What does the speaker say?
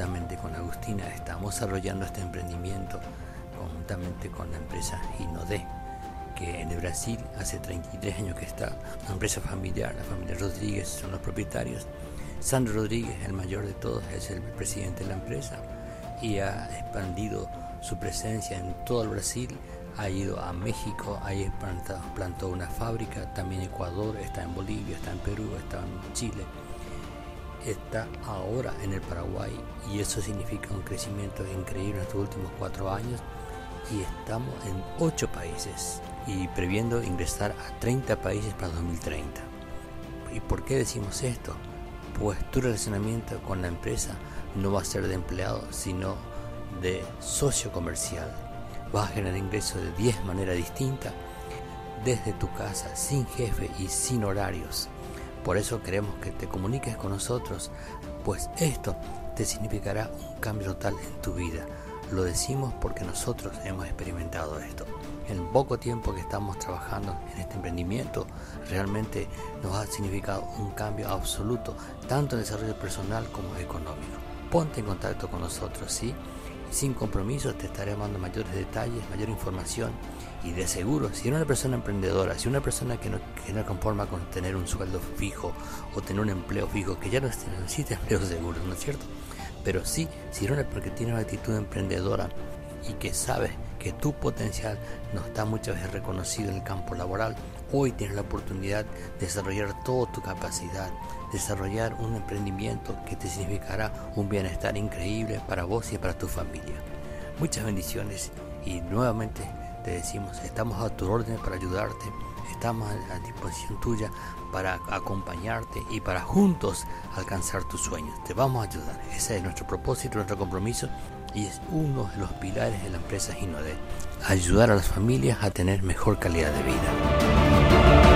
conjuntamente con Agustina estamos desarrollando este emprendimiento conjuntamente con la empresa Inodé, que en el Brasil hace 33 años que está, una empresa familiar, la familia Rodríguez son los propietarios. Sandro Rodríguez, el mayor de todos, es el presidente de la empresa y ha expandido su presencia en todo el Brasil, ha ido a México, ahí plantó una fábrica, también Ecuador, está en Bolivia, está en Perú, está en Chile está ahora en el Paraguay y eso significa un crecimiento increíble en estos últimos cuatro años y estamos en ocho países y previendo ingresar a 30 países para 2030. ¿Y por qué decimos esto? Pues tu relacionamiento con la empresa no va a ser de empleado, sino de socio comercial. Vas a generar ingresos de 10 maneras distintas desde tu casa, sin jefe y sin horarios. Por eso queremos que te comuniques con nosotros, pues esto te significará un cambio total en tu vida. Lo decimos porque nosotros hemos experimentado esto. En poco tiempo que estamos trabajando en este emprendimiento, realmente nos ha significado un cambio absoluto, tanto en desarrollo personal como económico. Ponte en contacto con nosotros, ¿sí? Sin compromiso te estaré dando mayores detalles, mayor información y de seguro, si eres una persona emprendedora, si una persona que no, que no conforma con tener un sueldo fijo o tener un empleo fijo, que ya no necesita empleo seguro, ¿no es cierto? Pero sí, si eres una porque tiene una actitud emprendedora y que sabes que tu potencial no está muchas veces reconocido en el campo laboral, hoy tienes la oportunidad de desarrollar toda tu capacidad, desarrollar un emprendimiento que te significará un bienestar increíble para vos y para tu familia. Muchas bendiciones y nuevamente te decimos, estamos a tu orden para ayudarte, estamos a disposición tuya para acompañarte y para juntos alcanzar tus sueños. Te vamos a ayudar. Ese es nuestro propósito, nuestro compromiso y es uno de los pilares de la empresa Ginode. Ayudar a las familias a tener mejor calidad de vida.